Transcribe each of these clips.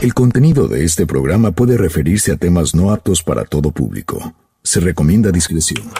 El contenido de este programa puede referirse a temas no aptos para todo público. Se recomienda discreción.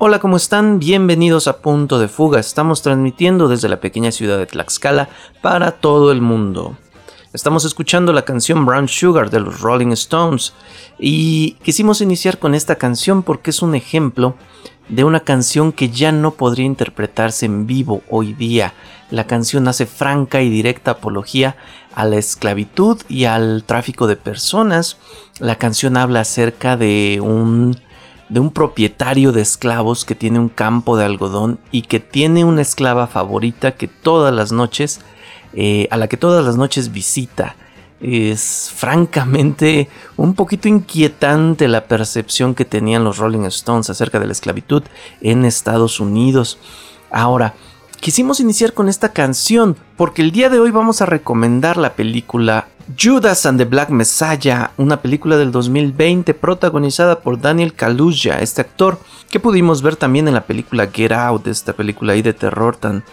Hola, ¿cómo están? Bienvenidos a Punto de Fuga. Estamos transmitiendo desde la pequeña ciudad de Tlaxcala para todo el mundo. Estamos escuchando la canción Brown Sugar de los Rolling Stones y quisimos iniciar con esta canción porque es un ejemplo de una canción que ya no podría interpretarse en vivo hoy día. La canción hace franca y directa apología a la esclavitud y al tráfico de personas. La canción habla acerca de un de un propietario de esclavos que tiene un campo de algodón y que tiene una esclava favorita que todas las noches, eh, a la que todas las noches visita. Es francamente un poquito inquietante la percepción que tenían los Rolling Stones acerca de la esclavitud en Estados Unidos. Ahora, quisimos iniciar con esta canción porque el día de hoy vamos a recomendar la película Judas and the Black Messiah, una película del 2020 protagonizada por Daniel Kaluuya, este actor que pudimos ver también en la película Get Out, esta película ahí de terror tan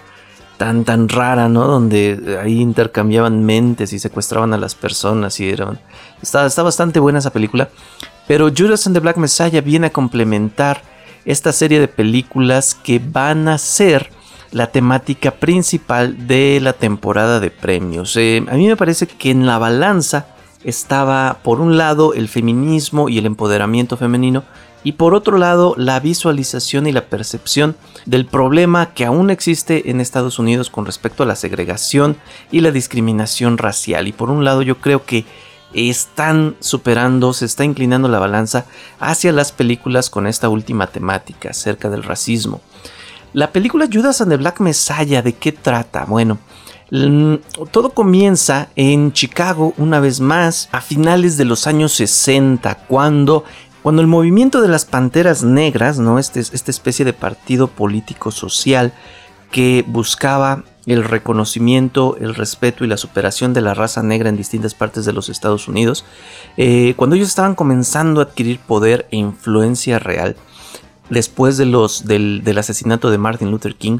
tan tan rara, ¿no? Donde ahí intercambiaban mentes y secuestraban a las personas y eran está, está bastante buena esa película, pero Judas and the Black Messiah viene a complementar esta serie de películas que van a ser la temática principal de la temporada de premios. Eh, a mí me parece que en la balanza estaba por un lado el feminismo y el empoderamiento femenino y por otro lado la visualización y la percepción del problema que aún existe en Estados Unidos con respecto a la segregación y la discriminación racial. Y por un lado yo creo que están superando, se está inclinando la balanza hacia las películas con esta última temática acerca del racismo. La película Judas and the Black Messiah, ¿de qué trata? Bueno, todo comienza en Chicago una vez más a finales de los años 60, cuando, cuando el movimiento de las Panteras Negras, ¿no? Este, esta especie de partido político social que buscaba el reconocimiento, el respeto y la superación de la raza negra en distintas partes de los Estados Unidos, eh, cuando ellos estaban comenzando a adquirir poder e influencia real, después de los, del, asesinato de Martin Luther King,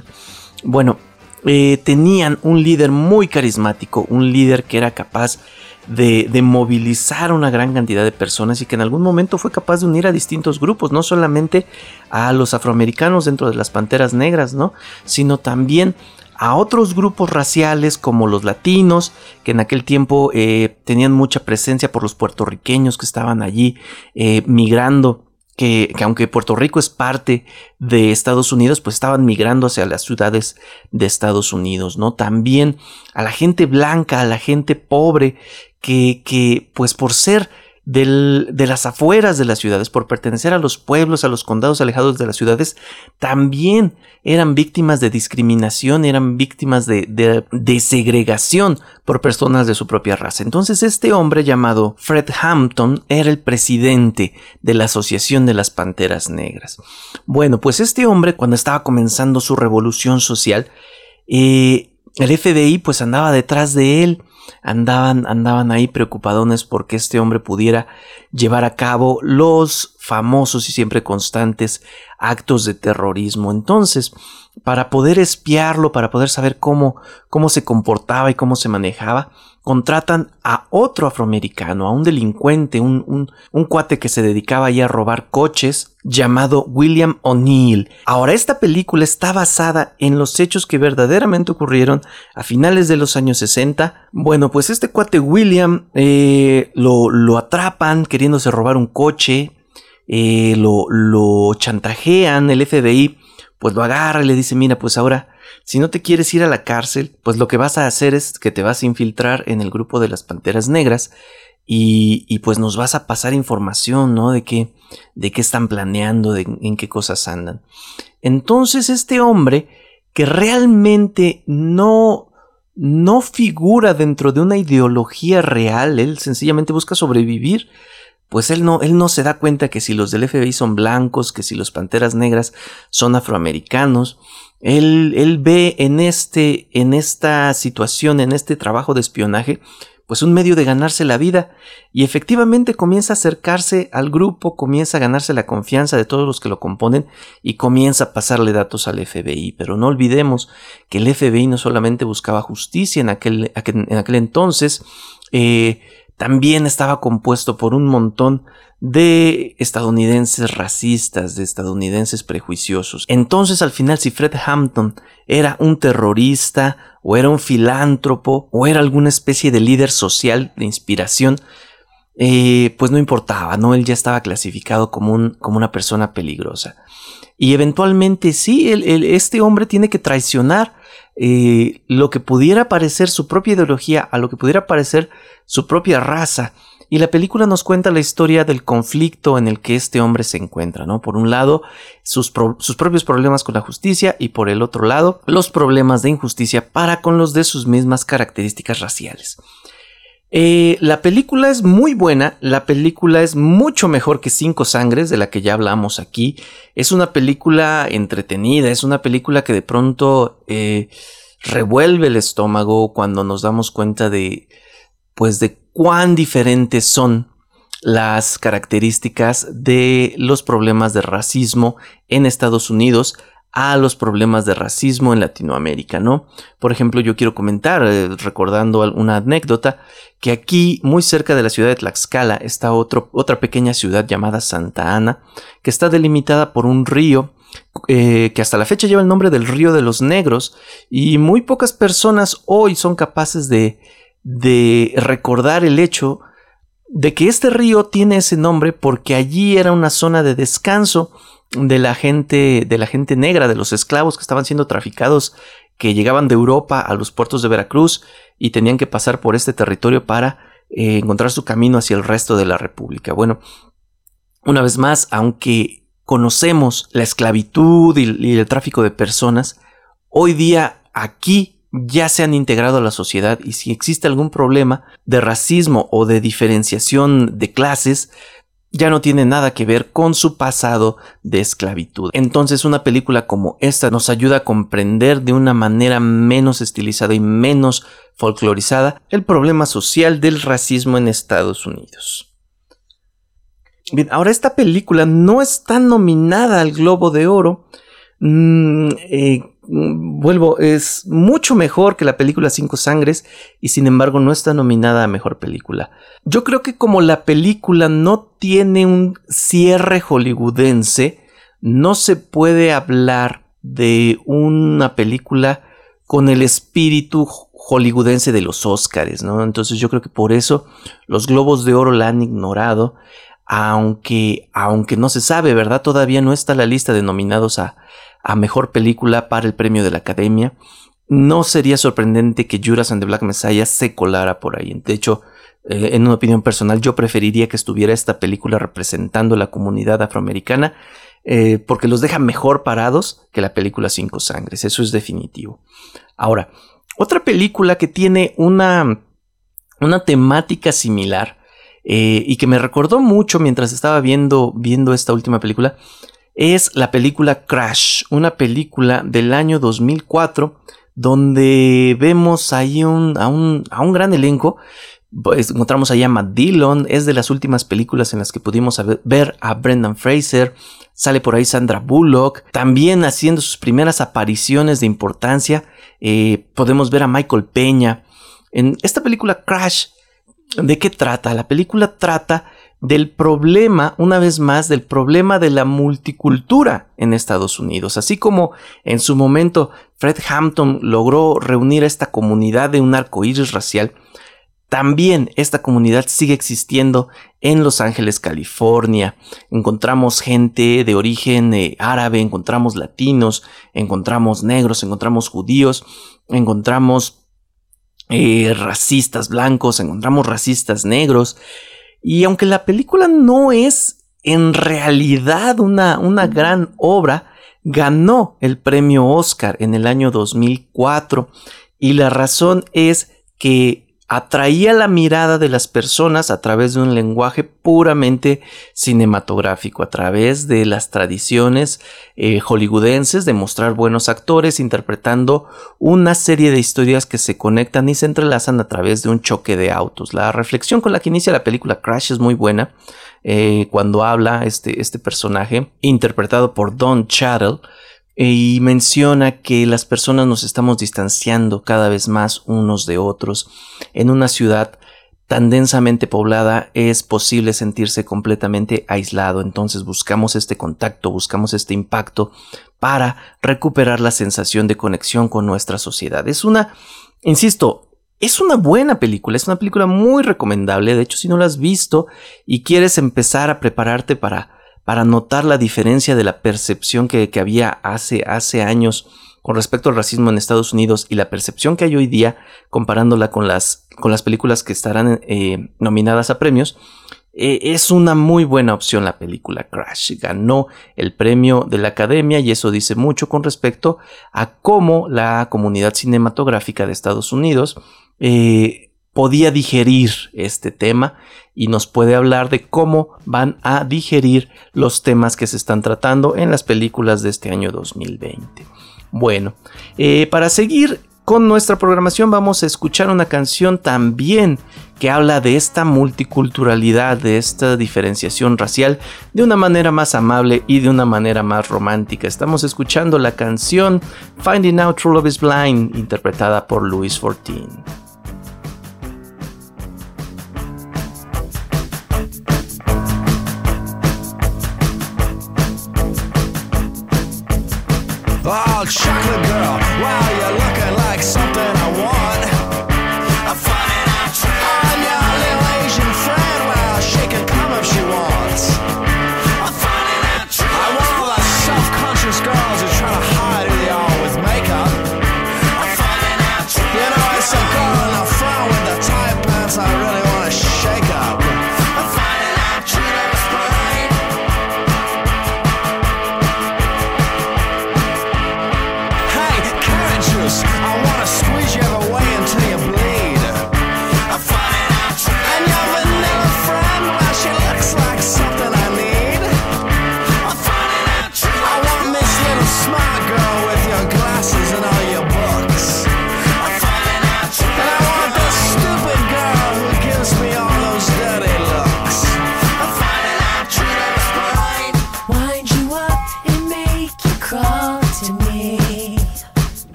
bueno, eh, tenían un líder muy carismático, un líder que era capaz de, de, movilizar una gran cantidad de personas y que en algún momento fue capaz de unir a distintos grupos, no solamente a los afroamericanos dentro de las Panteras Negras, ¿no? sino también a otros grupos raciales como los latinos, que en aquel tiempo eh, tenían mucha presencia por los puertorriqueños que estaban allí eh, migrando que, aunque Puerto Rico es parte de Estados Unidos, pues estaban migrando hacia las ciudades de Estados Unidos, ¿no? También a la gente blanca, a la gente pobre, que, que pues por ser de las afueras de las ciudades, por pertenecer a los pueblos, a los condados alejados de las ciudades, también eran víctimas de discriminación, eran víctimas de, de, segregación por personas de su propia raza. Entonces este hombre llamado Fred Hampton era el presidente de la Asociación de las Panteras Negras. Bueno, pues este hombre cuando estaba comenzando su revolución social, eh, el FBI pues andaba detrás de él andaban, andaban ahí preocupadones porque este hombre pudiera llevar a cabo los famosos y siempre constantes actos de terrorismo. Entonces, para poder espiarlo, para poder saber cómo, cómo se comportaba y cómo se manejaba, contratan a otro afroamericano, a un delincuente, un, un, cuate que se dedicaba ahí a robar coches, llamado William O'Neill. Ahora, esta película está basada en los hechos que verdaderamente ocurrieron a finales de los años 60. Bueno, pues este cuate William eh, lo, lo atrapan queriéndose robar un coche, eh, lo, lo chantajean, el FBI pues lo agarra y le dice, mira, pues ahora, si no te quieres ir a la cárcel, pues lo que vas a hacer es que te vas a infiltrar en el grupo de las Panteras Negras y, y pues nos vas a pasar información, ¿no? De qué, de qué están planeando, de en qué cosas andan. Entonces este hombre, que realmente no, no figura dentro de una ideología real, él sencillamente busca sobrevivir, pues él no, él no se da cuenta que si los del FBI son blancos, que si los Panteras Negras son afroamericanos, él, él ve en, este, en esta situación, en este trabajo de espionaje, pues un medio de ganarse la vida y efectivamente comienza a acercarse al grupo, comienza a ganarse la confianza de todos los que lo componen y comienza a pasarle datos al FBI. Pero no olvidemos que el FBI no solamente buscaba justicia en aquel, en aquel entonces, eh, también estaba compuesto por un montón de estadounidenses racistas, de estadounidenses prejuiciosos. Entonces al final si Fred Hampton era un terrorista o era un filántropo o era alguna especie de líder social de inspiración, eh, pues no importaba, ¿no? Él ya estaba clasificado como, un, como una persona peligrosa. Y eventualmente sí, este hombre tiene que traicionar eh, lo que pudiera parecer su propia ideología a lo que pudiera parecer su propia raza. Y la película nos cuenta la historia del conflicto en el que este hombre se encuentra, ¿no? Por un lado, sus, sus, propios problemas con la justicia y por el otro lado, los problemas de injusticia para con los de sus mismas características raciales. Eh, la película es muy buena, la película es mucho mejor que Cinco Sangres, de la que ya hablamos aquí. Es una película entretenida, es una película que de pronto eh, revuelve el estómago cuando nos damos cuenta de, pues, de cuán diferentes son las características de los problemas de racismo en Estados Unidos a los problemas de racismo en Latinoamérica, ¿no? Por ejemplo, yo quiero comentar, eh, recordando una anécdota, que aquí, muy cerca de la ciudad de Tlaxcala, está otra pequeña ciudad llamada Santa Ana, que está delimitada por un río eh, que hasta la fecha lleva el nombre del río de los negros, y muy pocas personas hoy son capaces de, de recordar el hecho de que este río tiene ese nombre porque allí era una zona de descanso de la gente, de la gente negra, de los esclavos que estaban siendo traficados, que llegaban de Europa a los puertos de Veracruz y tenían que pasar por este territorio para eh, encontrar su camino hacia el resto de la República. Bueno, una vez más, aunque conocemos la esclavitud y el tráfico de personas, hoy día aquí ya se han integrado a la sociedad y si existe algún problema de racismo o de diferenciación de clases, ya no tiene nada que ver con su pasado de esclavitud. Entonces una película como esta nos ayuda a comprender de una manera menos estilizada y menos folclorizada el problema social del racismo en Estados Unidos. Bien, ahora esta película no está nominada al Globo de Oro. Mm, eh, vuelvo, es mucho mejor que la película Cinco Sangres y sin embargo no está nominada a Mejor Película. Yo creo que como la película no tiene un cierre hollywoodense, no se puede hablar de una película con el espíritu hollywoodense de los Oscars, ¿no? Entonces yo creo que por eso los Globos de Oro la han ignorado, aunque, aunque no se sabe, ¿verdad? Todavía no está la lista de nominados a, a mejor película para el premio de la Academia. No sería sorprendente que Judas and the Black Messiah se colara por ahí. De hecho, eh, en una opinión personal, yo preferiría que estuviera esta película representando la comunidad afroamericana, eh, porque los deja mejor parados que la película Cinco Sangres. Eso es definitivo. Ahora, otra película que tiene una, una temática similar eh, y que me recordó mucho mientras estaba viendo, viendo esta última película es la película Crash, una película del año 2004 donde vemos ahí un, a, un, a, un, gran elenco. Pues, encontramos ahí a Matt Dillon, es de las últimas películas en las que pudimos ver a Brendan Fraser, sale por ahí Sandra Bullock, también haciendo sus primeras apariciones de importancia. Eh, podemos ver a Michael Peña. En esta película Crash, ¿de qué trata? La película trata del problema, una vez más, del problema de la multicultura en Estados Unidos. Así como en su momento Fred Hampton logró reunir a esta comunidad de un arco iris racial, también esta comunidad sigue existiendo en Los Ángeles, California. Encontramos gente de origen eh, árabe, encontramos latinos, encontramos negros, encontramos judíos, encontramos eh, racistas blancos, encontramos racistas negros. Y aunque la película no es en realidad una, una gran obra, ganó el premio Oscar en el año 2004 y la razón es que atraía la mirada de las personas a través de un lenguaje puramente cinematográfico, a través de las tradiciones eh, hollywoodenses de mostrar buenos actores interpretando una serie de historias que se conectan y se entrelazan a través de un choque de autos. La reflexión con la que inicia la película Crash es muy buena. Eh, cuando habla este, este personaje, interpretado por Don Chattel, y menciona que las personas nos estamos distanciando cada vez más unos de otros. En una ciudad tan densamente poblada es posible sentirse completamente aislado, entonces buscamos este contacto, buscamos este impacto para recuperar la sensación de conexión con nuestra sociedad. Es una, insisto, es una buena película, es una película muy recomendable, de hecho si no la has visto y quieres empezar a prepararte para para notar la diferencia de la percepción que, había hace, hace años con respecto al racismo en Estados Unidos y la percepción que hay hoy día comparándola con las, con las películas que estarán eh, nominadas a premios, eh, es una muy buena opción la película Crash. Ganó el premio de la Academia y eso dice mucho con respecto a cómo la comunidad cinematográfica de Estados Unidos eh, podía digerir este tema y nos puede hablar de cómo van a digerir los temas que se están tratando en las películas de este año 2020. Bueno, eh, para seguir con nuestra programación vamos a escuchar una canción también que habla de esta multiculturalidad, de esta diferenciación racial de una manera más amable y de una manera más romántica. Estamos escuchando la canción Finding Out True Love is Blind, interpretada por Louis Fortin. I really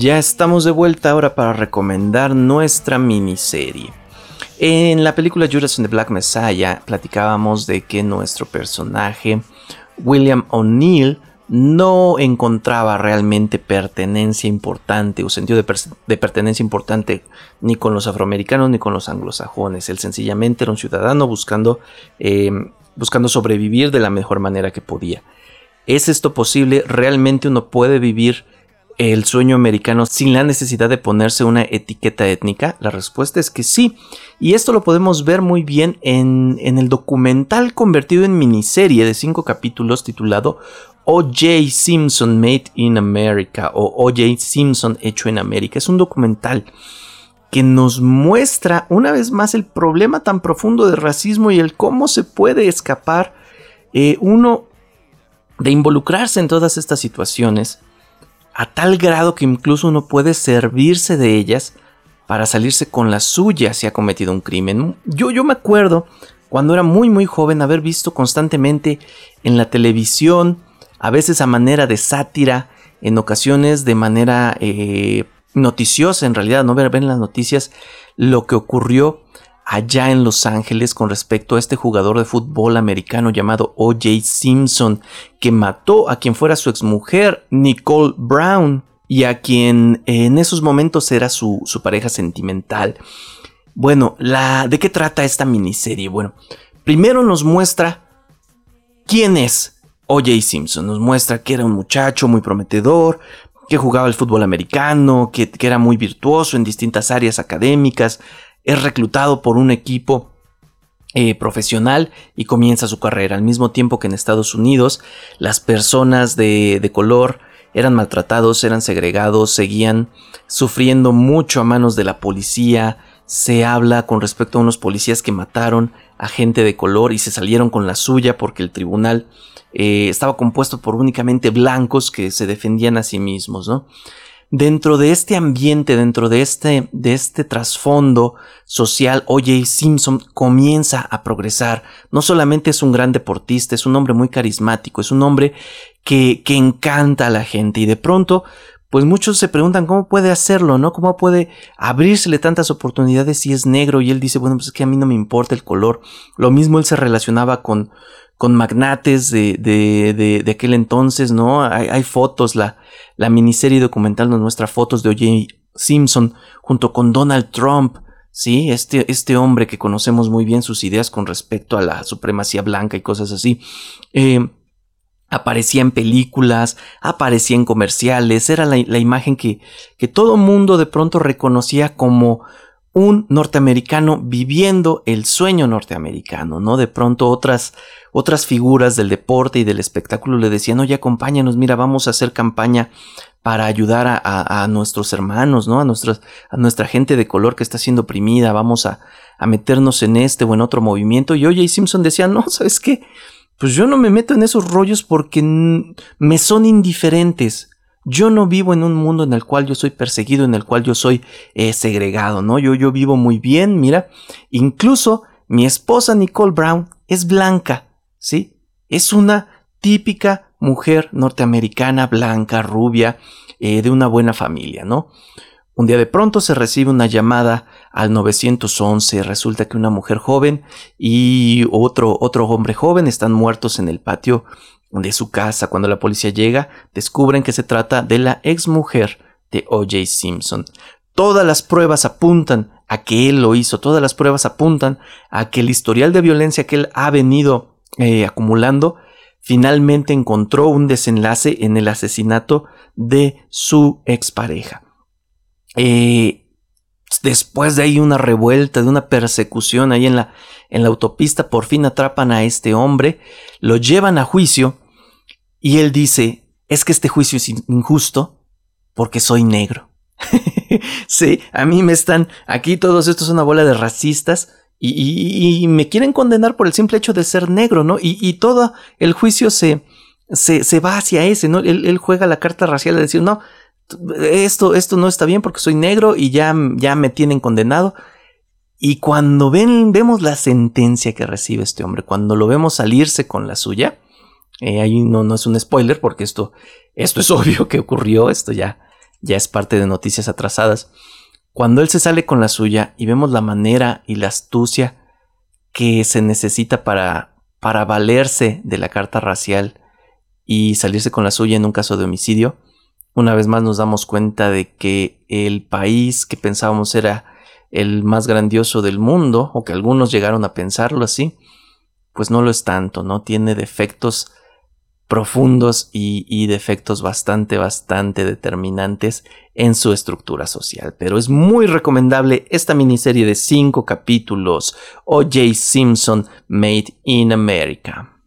Ya estamos de vuelta ahora para recomendar nuestra miniserie. En la película Judas and the Black Messiah platicábamos de que nuestro personaje, William O'Neill, no encontraba realmente pertenencia importante o sentido de, pertenencia importante ni con los afroamericanos ni con los anglosajones. Él sencillamente era un ciudadano buscando, eh, buscando sobrevivir de la mejor manera que podía. ¿Es esto posible? ¿Realmente uno puede vivir el sueño americano sin la necesidad de ponerse una etiqueta étnica? La respuesta es que sí. Y esto lo podemos ver muy bien en, el documental convertido en miniserie de cinco capítulos titulado O.J. Simpson Made in America o O.J. Simpson hecho en América. Es un documental que nos muestra una vez más el problema tan profundo de racismo y el cómo se puede escapar eh, uno de involucrarse en todas estas situaciones a tal grado que incluso uno puede servirse de ellas para salirse con la suya si ha cometido un crimen. Yo, yo me acuerdo cuando era muy muy joven haber visto constantemente en la televisión, a veces a manera de sátira, en ocasiones de manera eh, noticiosa en realidad, no ver, ver en las noticias lo que ocurrió allá en Los Ángeles con respecto a este jugador de fútbol americano llamado O.J. Simpson, que mató a quien fuera su exmujer, Nicole Brown, y a quien en esos momentos era su, su pareja sentimental. Bueno, la, ¿de qué trata esta miniserie? Bueno, primero nos muestra quién es O.J. Simpson. Nos muestra que era un muchacho muy prometedor, que jugaba el fútbol americano, que, que era muy virtuoso en distintas áreas académicas, es reclutado por un equipo eh, profesional y comienza su carrera. Al mismo tiempo que en Estados Unidos las personas de, de color eran maltratados, eran segregados, seguían sufriendo mucho a manos de la policía. Se habla con respecto a unos policías que mataron a gente de color y se salieron con la suya porque el tribunal eh, estaba compuesto por únicamente blancos que se defendían a sí mismos, ¿no? Dentro de este ambiente, dentro de este, de este trasfondo social, O.J. Simpson comienza a progresar. No solamente es un gran deportista, es un hombre muy carismático, es un hombre que, que encanta a la gente y de pronto, pues muchos se preguntan cómo puede hacerlo, ¿no? ¿Cómo puede abrírsele tantas oportunidades si es negro? Y él dice, bueno, pues es que a mí no me importa el color. Lo mismo él se relacionaba con, con magnates de, de, de, aquel entonces, ¿no? Hay, hay fotos, la, la miniserie documental nos muestra fotos de O.J. Simpson junto con Donald Trump, ¿sí? Este, este hombre que conocemos muy bien sus ideas con respecto a la supremacía blanca y cosas así. Eh, aparecía en películas, aparecía en comerciales, era la, la imagen que, que todo mundo de pronto reconocía como un norteamericano viviendo el sueño norteamericano, ¿no? De pronto otras, otras figuras del deporte y del espectáculo le decían, oye, acompáñanos, mira, vamos a hacer campaña para ayudar a, a, nuestros hermanos, ¿no? A, nuestros, a nuestra gente de color que está siendo oprimida, vamos a, a meternos en este o en otro movimiento. Y oye, Simpson decía, no, ¿sabes qué? Pues yo no me meto en esos rollos porque me son indiferentes. Yo no vivo en un mundo en el cual yo soy perseguido, en el cual yo soy eh, segregado, ¿no? Yo, yo vivo muy bien, mira. Incluso mi esposa Nicole Brown es blanca, ¿sí? Es una típica mujer norteamericana, blanca, rubia, eh, de una buena familia, ¿no? Un día de pronto se recibe una llamada al 911. Resulta que una mujer joven y otro, otro hombre joven están muertos en el patio de su casa. Cuando la policía llega, descubren que se trata de la ex mujer de O.J. Simpson. Todas las pruebas apuntan a que él lo hizo, todas las pruebas apuntan a que el historial de violencia que él ha venido eh, acumulando finalmente encontró un desenlace en el asesinato de su expareja. Eh, después de ahí una revuelta, de una persecución ahí en la, en la autopista, por fin atrapan a este hombre, lo llevan a juicio y él dice, es que este juicio es injusto porque soy negro. sí, a mí me están, aquí todos estos son una bola de racistas y, me quieren condenar por el simple hecho de ser negro, ¿no? Y, todo el juicio se, se, va hacia ese, ¿no? Él, él, juega la carta racial de decir, no, esto, esto no está bien porque soy negro y ya, ya me tienen condenado. Y cuando ven, vemos la sentencia que recibe este hombre, cuando lo vemos salirse con la suya, eh, ahí no, no es un spoiler porque esto, esto es obvio que ocurrió, esto ya, ya es parte de noticias atrasadas. Cuando él se sale con la suya y vemos la manera y la astucia que se necesita para, para valerse de la carta racial y salirse con la suya en un caso de homicidio, una vez más nos damos cuenta de que el país que pensábamos era el más grandioso del mundo, o que algunos llegaron a pensarlo así, pues no lo es tanto, ¿no? Tiene defectos profundos y, defectos bastante, bastante determinantes en su estructura social. Pero es muy recomendable esta miniserie de cinco capítulos, O.J. Simpson Made in America.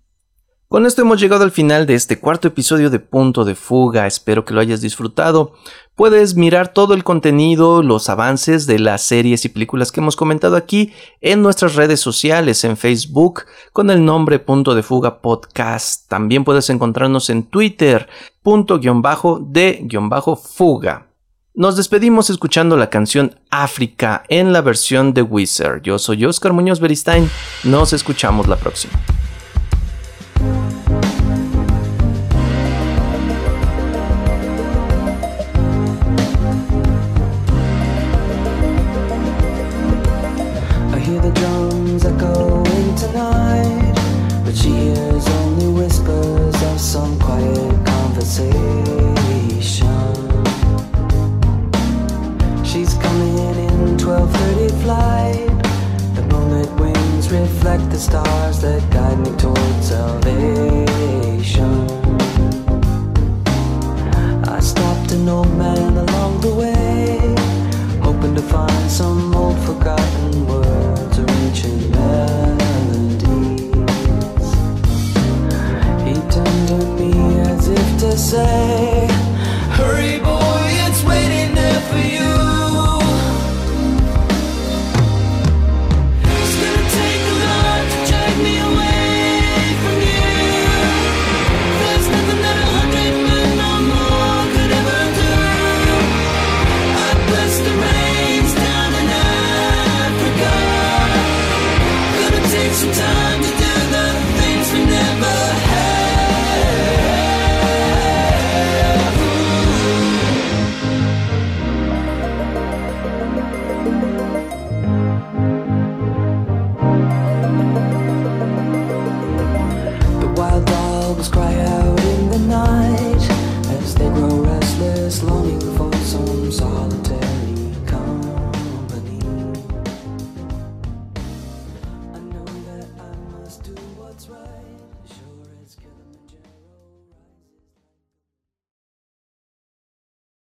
Con esto hemos llegado al final de este cuarto episodio de Punto de Fuga. Espero que lo hayas disfrutado. Puedes mirar todo el contenido, los avances de las series y películas que hemos comentado aquí en nuestras redes sociales, en Facebook, con el nombre Punto de Fuga Podcast. También puedes encontrarnos en Twitter, punto guion bajo de guion bajo fuga. Nos despedimos escuchando la canción África en la versión de Wizard. Yo soy Oscar Muñoz Beristain. Nos escuchamos la próxima. guide me salvation. I stopped an old man along the way, hoping to find some old forgotten words or ancient melodies. He turned to me as if to say.